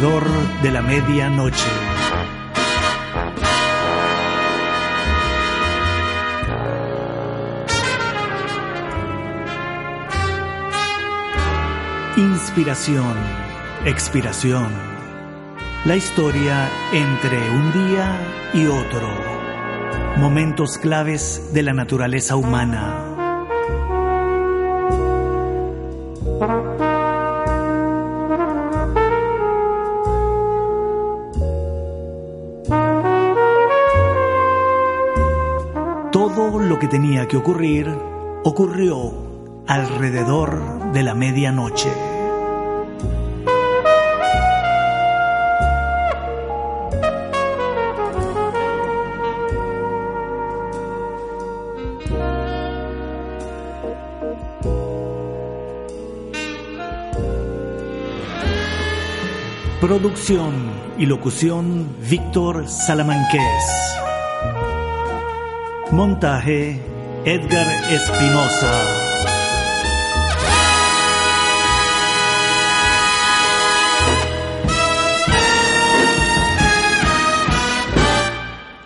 de la medianoche. Inspiración, expiración. La historia entre un día y otro. Momentos claves de la naturaleza humana. Que ocurrir ocurrió alrededor de la medianoche. Producción y locución Víctor Salamanqués. Montaje Edgar Espinosa.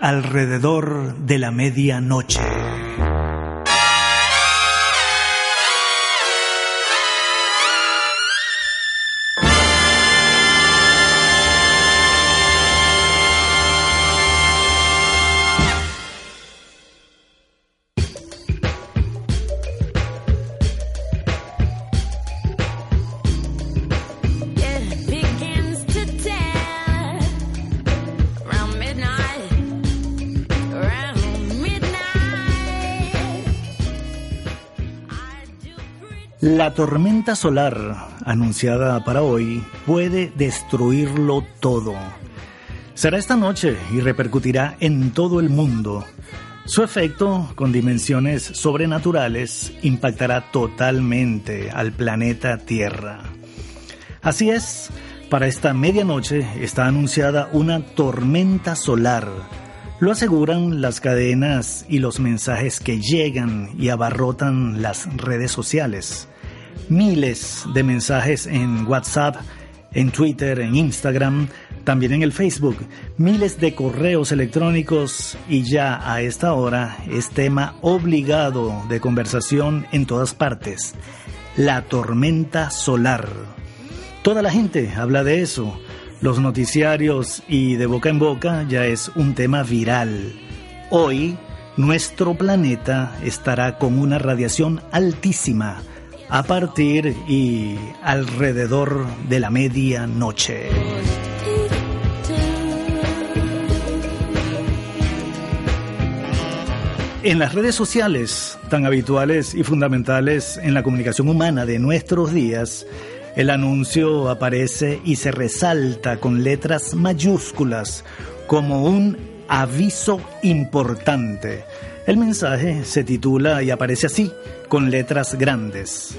Alrededor de la medianoche. La tormenta solar anunciada para hoy puede destruirlo todo. Será esta noche y repercutirá en todo el mundo. Su efecto, con dimensiones sobrenaturales, impactará totalmente al planeta Tierra. Así es, para esta medianoche está anunciada una tormenta solar. Lo aseguran las cadenas y los mensajes que llegan y abarrotan las redes sociales miles de mensajes en WhatsApp, en Twitter, en Instagram, también en el Facebook, miles de correos electrónicos y ya a esta hora es tema obligado de conversación en todas partes. La tormenta solar. Toda la gente habla de eso. Los noticiarios y de boca en boca ya es un tema viral. Hoy, nuestro planeta estará con una radiación altísima a partir y alrededor de la medianoche. En las redes sociales, tan habituales y fundamentales en la comunicación humana de nuestros días, el anuncio aparece y se resalta con letras mayúsculas como un aviso importante. El mensaje se titula y aparece así, con letras grandes.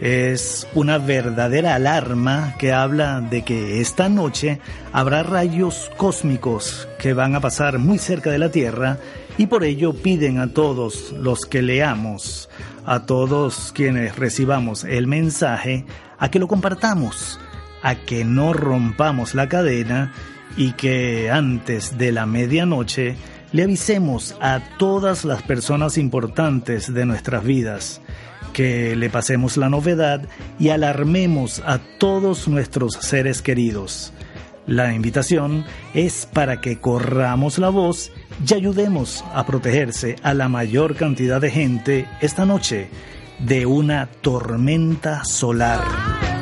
Es una verdadera alarma que habla de que esta noche habrá rayos cósmicos que van a pasar muy cerca de la Tierra y por ello piden a todos los que leamos, a todos quienes recibamos el mensaje, a que lo compartamos, a que no rompamos la cadena y que antes de la medianoche le avisemos a todas las personas importantes de nuestras vidas, que le pasemos la novedad y alarmemos a todos nuestros seres queridos. La invitación es para que corramos la voz y ayudemos a protegerse a la mayor cantidad de gente esta noche de una tormenta solar.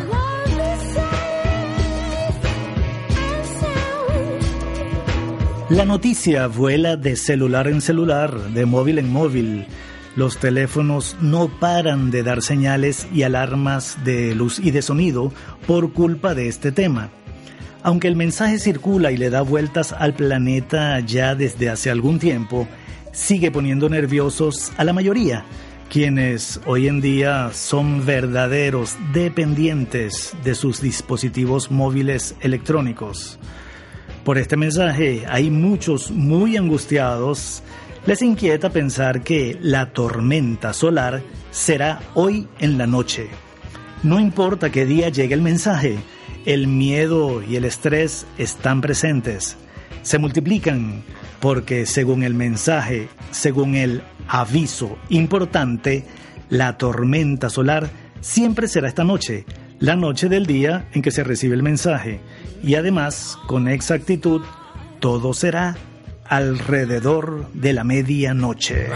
La noticia vuela de celular en celular, de móvil en móvil. Los teléfonos no paran de dar señales y alarmas de luz y de sonido por culpa de este tema. Aunque el mensaje circula y le da vueltas al planeta ya desde hace algún tiempo, sigue poniendo nerviosos a la mayoría, quienes hoy en día son verdaderos dependientes de sus dispositivos móviles electrónicos. Por este mensaje hay muchos muy angustiados. Les inquieta pensar que la tormenta solar será hoy en la noche. No importa qué día llegue el mensaje, el miedo y el estrés están presentes. Se multiplican porque según el mensaje, según el aviso importante, la tormenta solar siempre será esta noche, la noche del día en que se recibe el mensaje. Y además, con exactitud, todo será alrededor de la medianoche.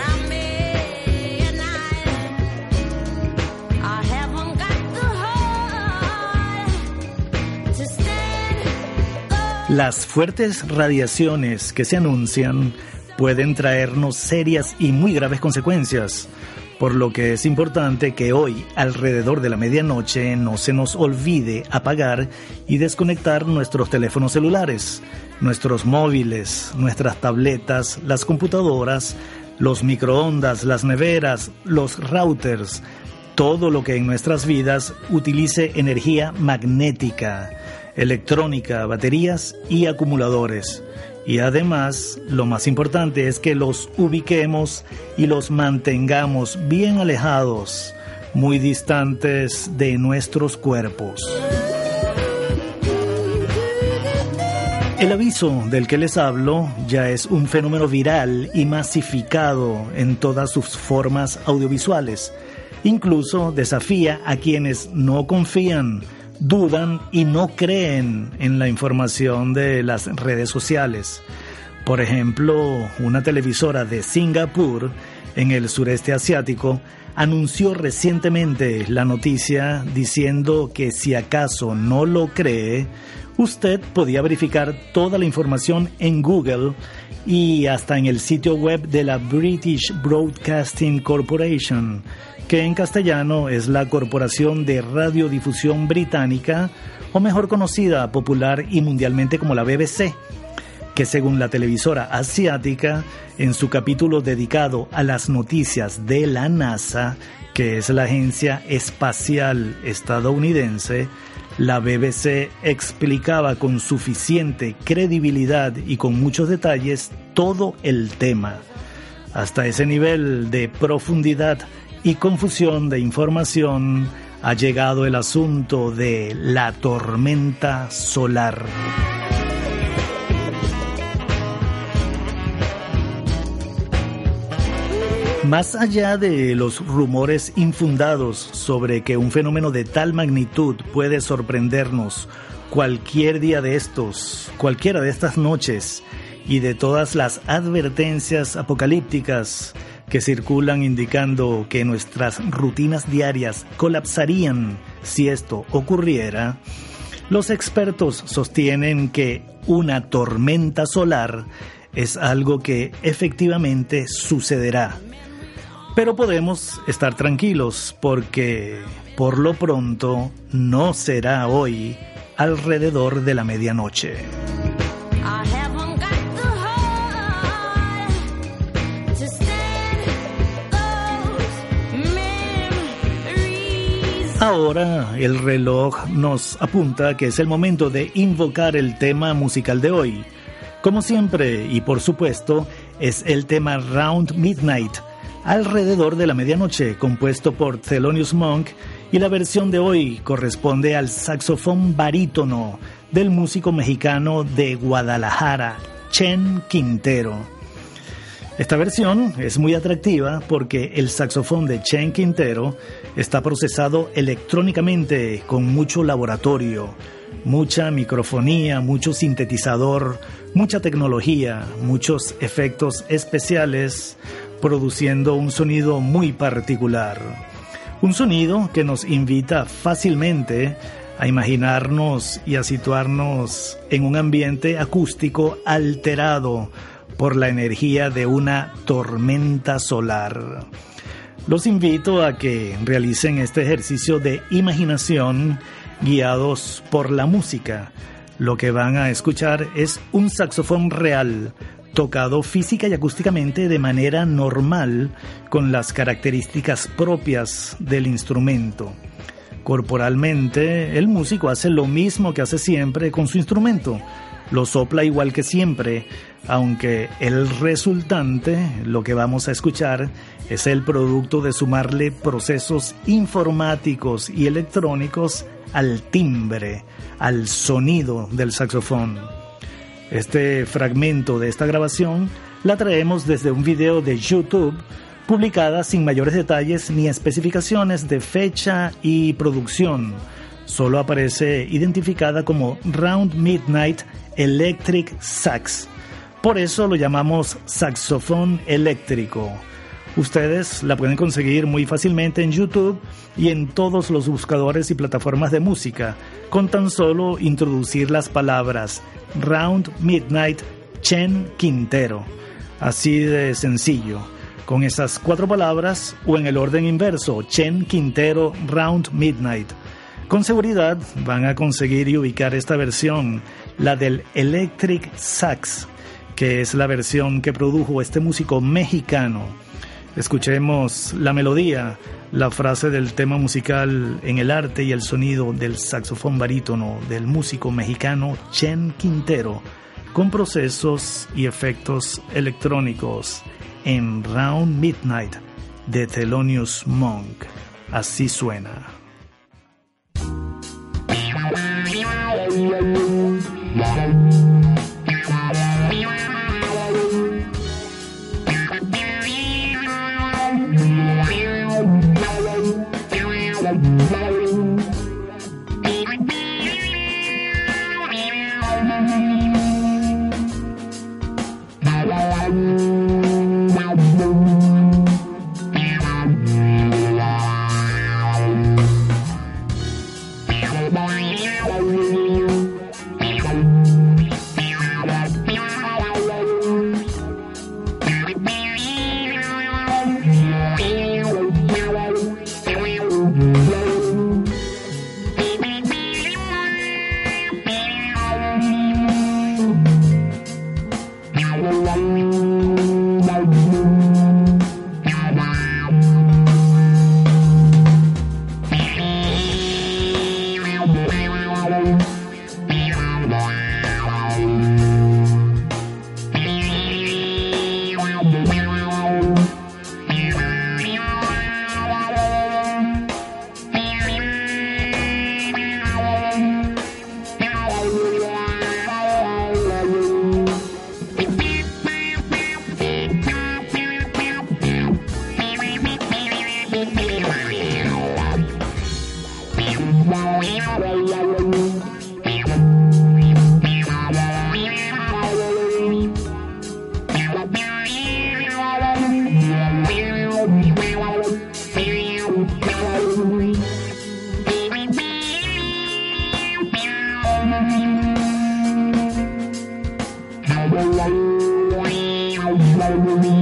Las fuertes radiaciones que se anuncian pueden traernos serias y muy graves consecuencias, por lo que es importante que hoy, alrededor de la medianoche, no se nos olvide apagar y desconectar nuestros teléfonos celulares, nuestros móviles, nuestras tabletas, las computadoras, los microondas, las neveras, los routers, todo lo que en nuestras vidas utilice energía magnética electrónica, baterías y acumuladores. Y además, lo más importante es que los ubiquemos y los mantengamos bien alejados, muy distantes de nuestros cuerpos. El aviso del que les hablo ya es un fenómeno viral y masificado en todas sus formas audiovisuales. Incluso desafía a quienes no confían dudan y no creen en la información de las redes sociales. Por ejemplo, una televisora de Singapur, en el sureste asiático, anunció recientemente la noticia diciendo que si acaso no lo cree, usted podía verificar toda la información en Google y hasta en el sitio web de la British Broadcasting Corporation, que en castellano es la Corporación de Radiodifusión Británica, o mejor conocida popular y mundialmente como la BBC, que según la televisora asiática, en su capítulo dedicado a las noticias de la NASA, que es la agencia espacial estadounidense, la BBC explicaba con suficiente credibilidad y con muchos detalles todo el tema. Hasta ese nivel de profundidad y confusión de información ha llegado el asunto de la tormenta solar. Más allá de los rumores infundados sobre que un fenómeno de tal magnitud puede sorprendernos cualquier día de estos, cualquiera de estas noches, y de todas las advertencias apocalípticas que circulan indicando que nuestras rutinas diarias colapsarían si esto ocurriera, los expertos sostienen que una tormenta solar es algo que efectivamente sucederá. Pero podemos estar tranquilos porque por lo pronto no será hoy alrededor de la medianoche. Ahora el reloj nos apunta que es el momento de invocar el tema musical de hoy. Como siempre, y por supuesto, es el tema Round Midnight, alrededor de la medianoche, compuesto por Thelonious Monk, y la versión de hoy corresponde al saxofón barítono del músico mexicano de Guadalajara, Chen Quintero. Esta versión es muy atractiva porque el saxofón de Chen Quintero está procesado electrónicamente con mucho laboratorio, mucha microfonía, mucho sintetizador, mucha tecnología, muchos efectos especiales, produciendo un sonido muy particular. Un sonido que nos invita fácilmente a imaginarnos y a situarnos en un ambiente acústico alterado, por la energía de una tormenta solar. Los invito a que realicen este ejercicio de imaginación guiados por la música. Lo que van a escuchar es un saxofón real, tocado física y acústicamente de manera normal, con las características propias del instrumento. Corporalmente, el músico hace lo mismo que hace siempre con su instrumento, lo sopla igual que siempre, aunque el resultante, lo que vamos a escuchar, es el producto de sumarle procesos informáticos y electrónicos al timbre, al sonido del saxofón. Este fragmento de esta grabación la traemos desde un video de YouTube publicada sin mayores detalles ni especificaciones de fecha y producción. Solo aparece identificada como Round Midnight Electric Sax. Por eso lo llamamos saxofón eléctrico. Ustedes la pueden conseguir muy fácilmente en YouTube y en todos los buscadores y plataformas de música, con tan solo introducir las palabras Round Midnight Chen Quintero. Así de sencillo. Con esas cuatro palabras o en el orden inverso, Chen Quintero Round Midnight. Con seguridad van a conseguir y ubicar esta versión, la del Electric Sax, que es la versión que produjo este músico mexicano Escuchemos la melodía, la frase del tema musical en el arte y el sonido del saxofón barítono del músico mexicano Chen Quintero, con procesos y efectos electrónicos en Round Midnight de Thelonious Monk. Así suena. Hallelujah.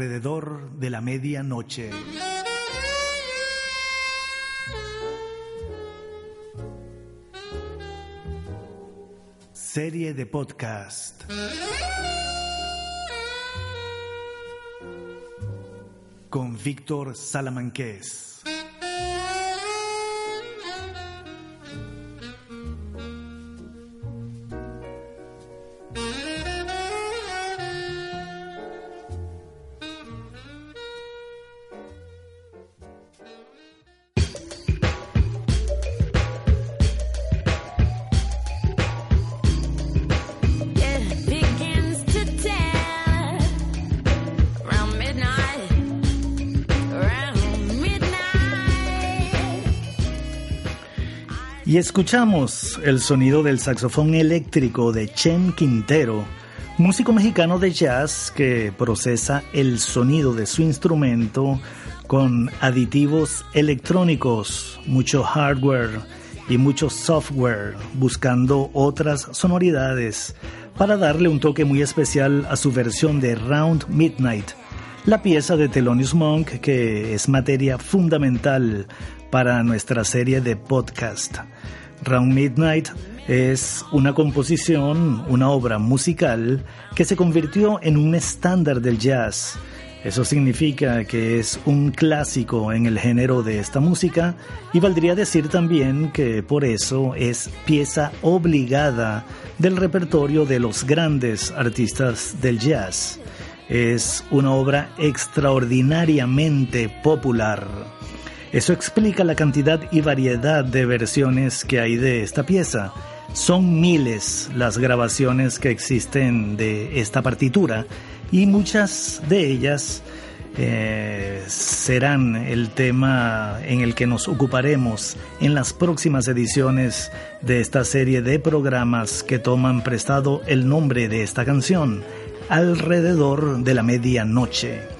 Alrededor de la medianoche. Serie de podcast. Con Víctor Salamanqués. Y escuchamos el sonido del saxofón eléctrico de Chen Quintero, músico mexicano de jazz que procesa el sonido de su instrumento con aditivos electrónicos, mucho hardware y mucho software, buscando otras sonoridades para darle un toque muy especial a su versión de Round Midnight, la pieza de Thelonious Monk que es materia fundamental para nuestra serie de podcast. Round Midnight es una composición, una obra musical que se convirtió en un estándar del jazz. Eso significa que es un clásico en el género de esta música y valdría decir también que por eso es pieza obligada del repertorio de los grandes artistas del jazz. Es una obra extraordinariamente popular. Eso explica la cantidad y variedad de versiones que hay de esta pieza. Son miles las grabaciones que existen de esta partitura y muchas de ellas eh, serán el tema en el que nos ocuparemos en las próximas ediciones de esta serie de programas que toman prestado el nombre de esta canción, alrededor de la medianoche.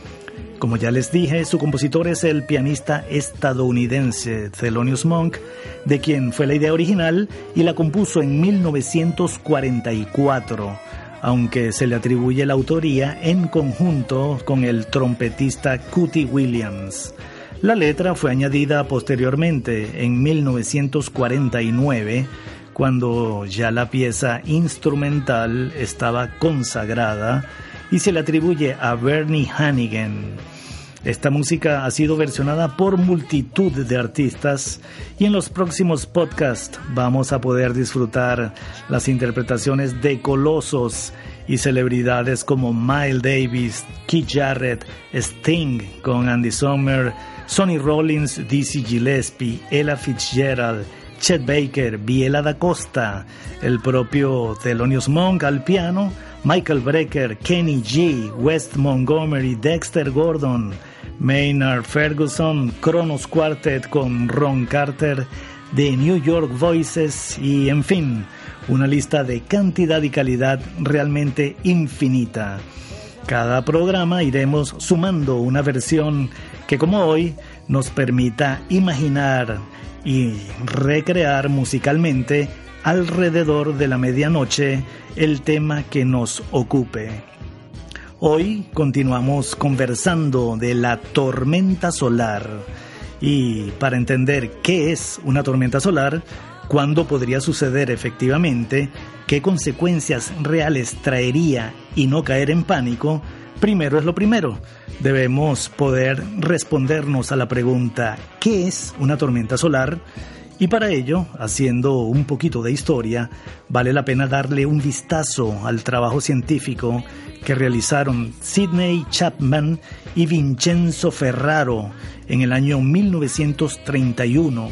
Como ya les dije, su compositor es el pianista estadounidense Thelonious Monk, de quien fue la idea original y la compuso en 1944, aunque se le atribuye la autoría en conjunto con el trompetista Cootie Williams. La letra fue añadida posteriormente en 1949, cuando ya la pieza instrumental estaba consagrada y se le atribuye a Bernie Hannigan. Esta música ha sido versionada por multitud de artistas y en los próximos podcasts vamos a poder disfrutar las interpretaciones de colosos y celebridades como Miles Davis, Keith Jarrett, Sting con Andy Sommer, Sonny Rollins, Dizzy Gillespie, Ella Fitzgerald, Chet Baker, Biela da Costa, el propio Thelonious Monk al piano, Michael Brecker, Kenny G, West Montgomery, Dexter Gordon, Maynard Ferguson, Kronos Quartet con Ron Carter, The New York Voices y en fin, una lista de cantidad y calidad realmente infinita. Cada programa iremos sumando una versión que como hoy nos permita imaginar y recrear musicalmente alrededor de la medianoche el tema que nos ocupe. Hoy continuamos conversando de la tormenta solar y para entender qué es una tormenta solar, cuándo podría suceder efectivamente, qué consecuencias reales traería y no caer en pánico, primero es lo primero. Debemos poder respondernos a la pregunta ¿qué es una tormenta solar? Y para ello, haciendo un poquito de historia, vale la pena darle un vistazo al trabajo científico que realizaron Sidney Chapman y Vincenzo Ferraro en el año 1931,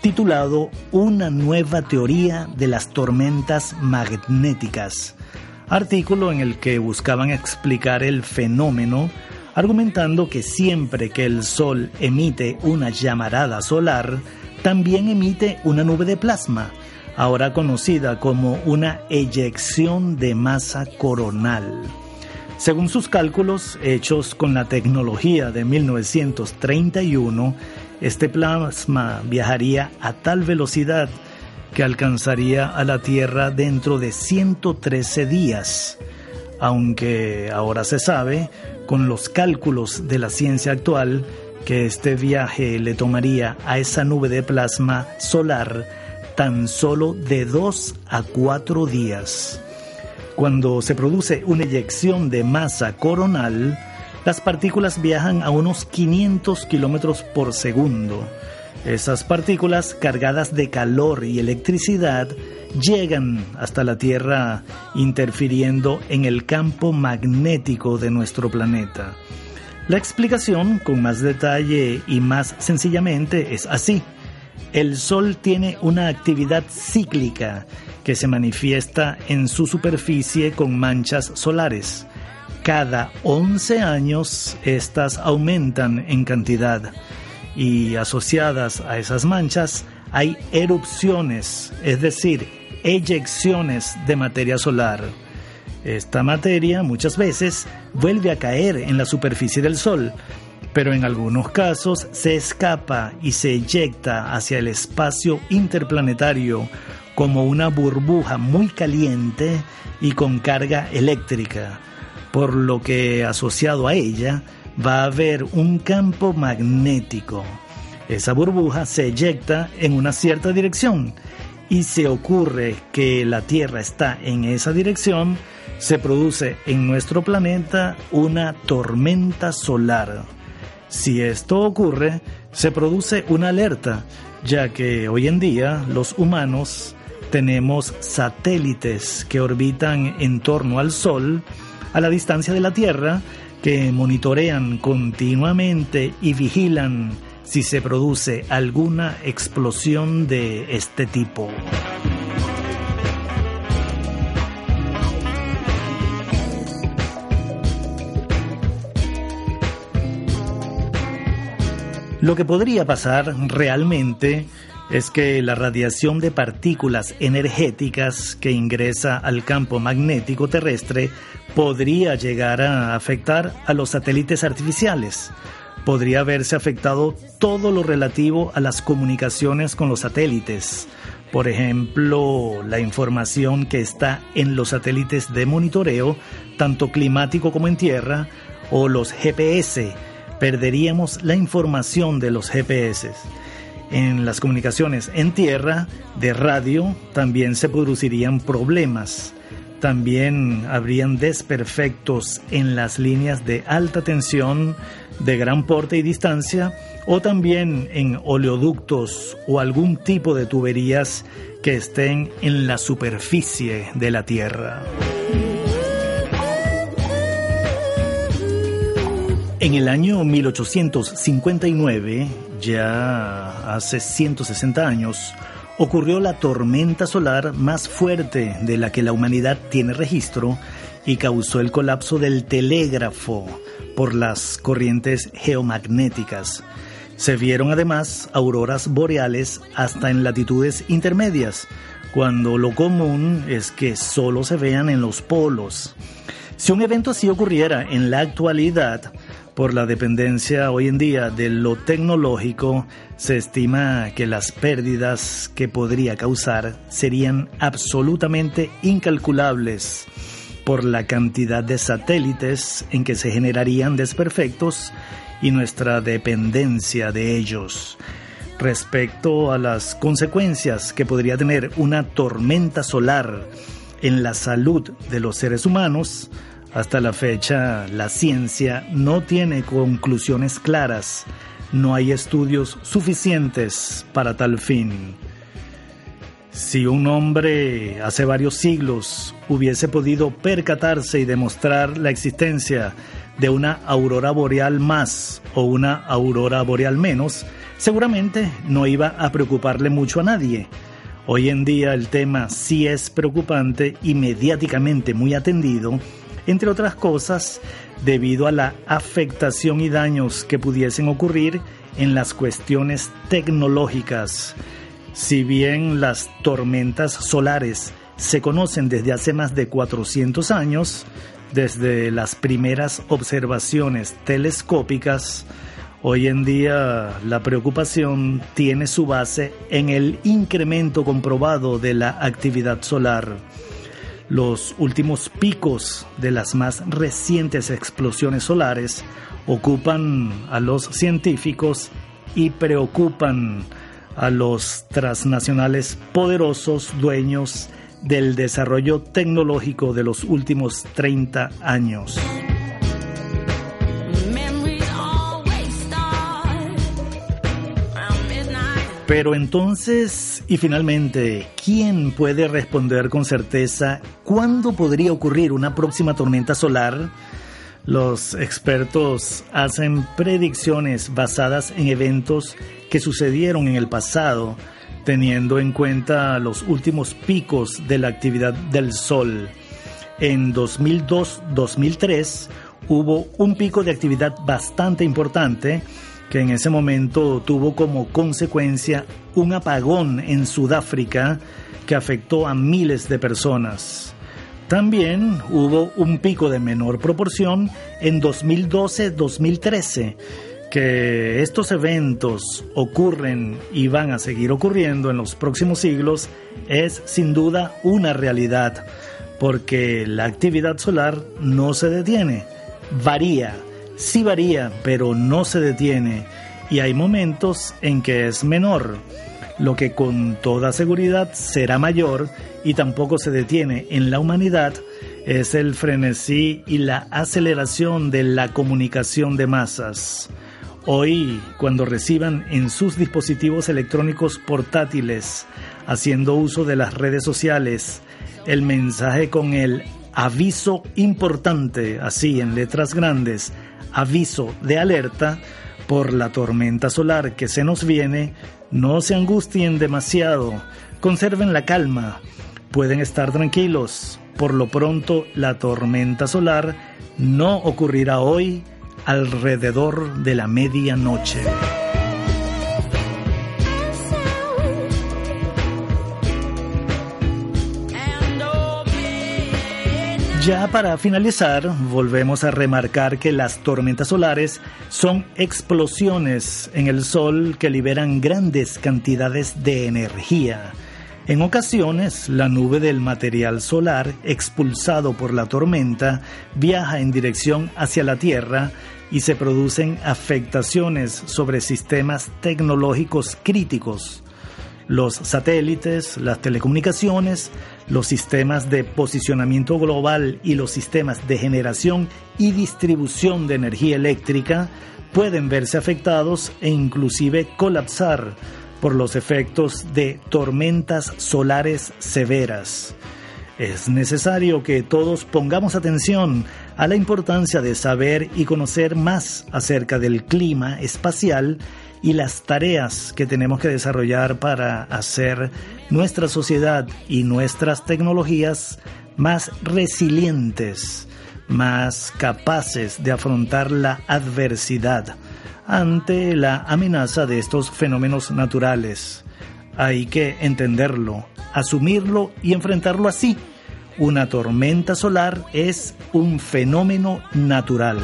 titulado Una nueva teoría de las tormentas magnéticas, artículo en el que buscaban explicar el fenómeno argumentando que siempre que el Sol emite una llamarada solar, también emite una nube de plasma, ahora conocida como una eyección de masa coronal. Según sus cálculos hechos con la tecnología de 1931, este plasma viajaría a tal velocidad que alcanzaría a la Tierra dentro de 113 días. Aunque ahora se sabe con los cálculos de la ciencia actual, que este viaje le tomaría a esa nube de plasma solar tan solo de dos a cuatro días. Cuando se produce una eyección de masa coronal, las partículas viajan a unos 500 kilómetros por segundo. Esas partículas cargadas de calor y electricidad llegan hasta la Tierra interfiriendo en el campo magnético de nuestro planeta. La explicación, con más detalle y más sencillamente, es así. El Sol tiene una actividad cíclica que se manifiesta en su superficie con manchas solares. Cada 11 años estas aumentan en cantidad y asociadas a esas manchas hay erupciones, es decir, eyecciones de materia solar. Esta materia muchas veces vuelve a caer en la superficie del Sol, pero en algunos casos se escapa y se eyecta hacia el espacio interplanetario como una burbuja muy caliente y con carga eléctrica, por lo que asociado a ella va a haber un campo magnético. Esa burbuja se eyecta en una cierta dirección y se ocurre que la Tierra está en esa dirección, se produce en nuestro planeta una tormenta solar. Si esto ocurre, se produce una alerta, ya que hoy en día los humanos tenemos satélites que orbitan en torno al Sol a la distancia de la Tierra que monitorean continuamente y vigilan si se produce alguna explosión de este tipo. Lo que podría pasar realmente es que la radiación de partículas energéticas que ingresa al campo magnético terrestre podría llegar a afectar a los satélites artificiales. Podría haberse afectado todo lo relativo a las comunicaciones con los satélites. Por ejemplo, la información que está en los satélites de monitoreo, tanto climático como en tierra, o los GPS. Perderíamos la información de los GPS. En las comunicaciones en tierra, de radio, también se producirían problemas. También habrían desperfectos en las líneas de alta tensión de gran porte y distancia o también en oleoductos o algún tipo de tuberías que estén en la superficie de la Tierra. En el año 1859, ya hace 160 años, ocurrió la tormenta solar más fuerte de la que la humanidad tiene registro y causó el colapso del telégrafo por las corrientes geomagnéticas. Se vieron además auroras boreales hasta en latitudes intermedias, cuando lo común es que solo se vean en los polos. Si un evento así ocurriera en la actualidad, por la dependencia hoy en día de lo tecnológico, se estima que las pérdidas que podría causar serían absolutamente incalculables por la cantidad de satélites en que se generarían desperfectos y nuestra dependencia de ellos. Respecto a las consecuencias que podría tener una tormenta solar en la salud de los seres humanos, hasta la fecha, la ciencia no tiene conclusiones claras, no hay estudios suficientes para tal fin. Si un hombre hace varios siglos hubiese podido percatarse y demostrar la existencia de una aurora boreal más o una aurora boreal menos, seguramente no iba a preocuparle mucho a nadie. Hoy en día el tema sí es preocupante y mediáticamente muy atendido entre otras cosas debido a la afectación y daños que pudiesen ocurrir en las cuestiones tecnológicas. Si bien las tormentas solares se conocen desde hace más de 400 años, desde las primeras observaciones telescópicas, hoy en día la preocupación tiene su base en el incremento comprobado de la actividad solar Los últimos picos de las más recientes explosiones solares ocupan a los científicos y preocupan a los transnacionales poderosos dueños del desarrollo tecnológico de los últimos 30 años. Pero entonces, y finalmente, ¿quién puede responder con certeza cuándo podría ocurrir una próxima tormenta solar? Los expertos hacen predicciones basadas en eventos que sucedieron en el pasado, teniendo en cuenta los últimos picos de la actividad del Sol. En 2002-2003 hubo un pico de actividad bastante importante que en ese momento tuvo como consecuencia un apagón en Sudáfrica que afectó a miles de personas. También hubo un pico de menor proporción en 2012-2013, que estos eventos ocurren y van a seguir ocurriendo en los próximos siglos es sin duda una realidad, porque la actividad solar no se detiene, varía, sí varía, pero no se detiene, y hay momentos en que es menor lo que con toda seguridad será mayor y tampoco se detiene en la humanidad es el frenesí y la aceleración de la comunicación de masas. Hoy, cuando reciban en sus dispositivos electrónicos portátiles, haciendo uso de las redes sociales, el mensaje con el aviso importante, así en letras grandes, aviso de alerta, por la tormenta solar que se nos viene, no se angustien demasiado, conserven la calma, pueden estar tranquilos. Por lo pronto, la tormenta solar no ocurrirá hoy alrededor de la medianoche. Ya para finalizar, volvemos a remarcar que las tormentas solares son explosiones en el Sol que liberan grandes cantidades de energía. En ocasiones, la nube del material solar expulsado por la tormenta viaja en dirección hacia la Tierra y se producen afectaciones sobre sistemas tecnológicos críticos los satélites, las telecomunicaciones, los sistemas de posicionamiento global y los sistemas de generación y distribución de energía eléctrica pueden verse afectados e inclusive colapsar por los efectos de tormentas solares severas. Es necesario que todos pongamos atención a la importancia de saber y conocer más acerca del clima espacial y las tareas que tenemos que desarrollar para hacer nuestra sociedad y nuestras tecnologías más resilientes, más capaces de afrontar la adversidad ante la amenaza de estos fenómenos naturales. Hay que entenderlo, asumirlo y enfrentarlo así. Una tormenta solar es un fenómeno natural.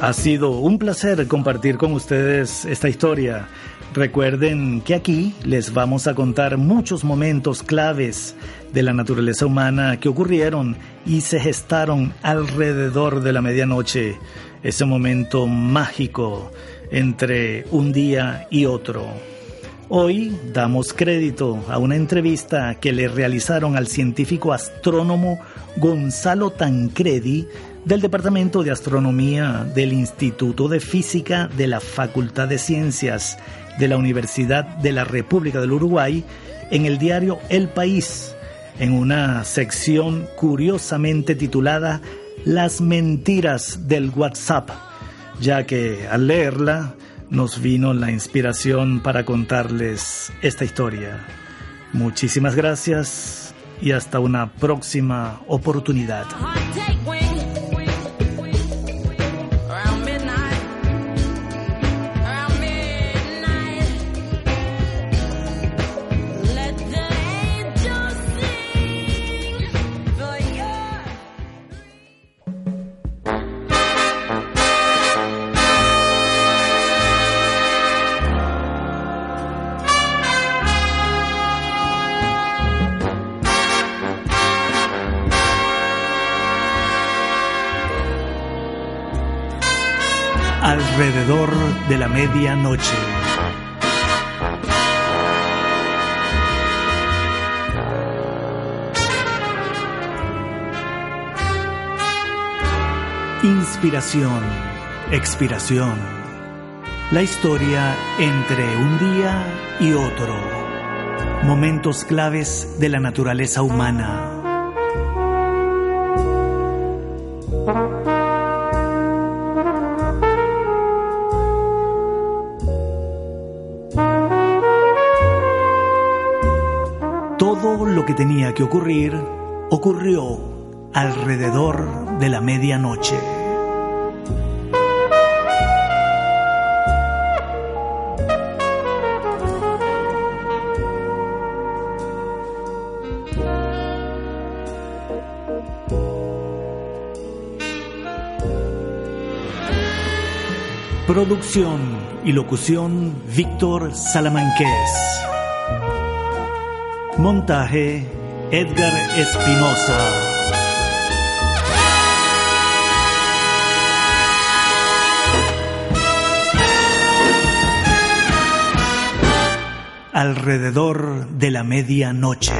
Ha sido un placer compartir con ustedes esta historia. Recuerden que aquí les vamos a contar muchos momentos claves de la naturaleza humana que ocurrieron y se gestaron alrededor de la medianoche, ese momento mágico entre un día y otro. Hoy damos crédito a una entrevista que le realizaron al científico astrónomo Gonzalo Tancredi del Departamento de Astronomía del Instituto de Física de la Facultad de Ciencias de la Universidad de la República del Uruguay en el diario El País, en una sección curiosamente titulada Las mentiras del WhatsApp, ya que al leerla nos vino la inspiración para contarles esta historia. Muchísimas gracias y hasta una próxima oportunidad. De la medianoche. Inspiración, expiración. La historia entre un día y otro. Momentos claves de la naturaleza humana. Tenía que ocurrir ocurrió alrededor de la medianoche. Producción y locución Víctor Salamanqués. Montaje Edgar Espinosa. Alrededor de la medianoche.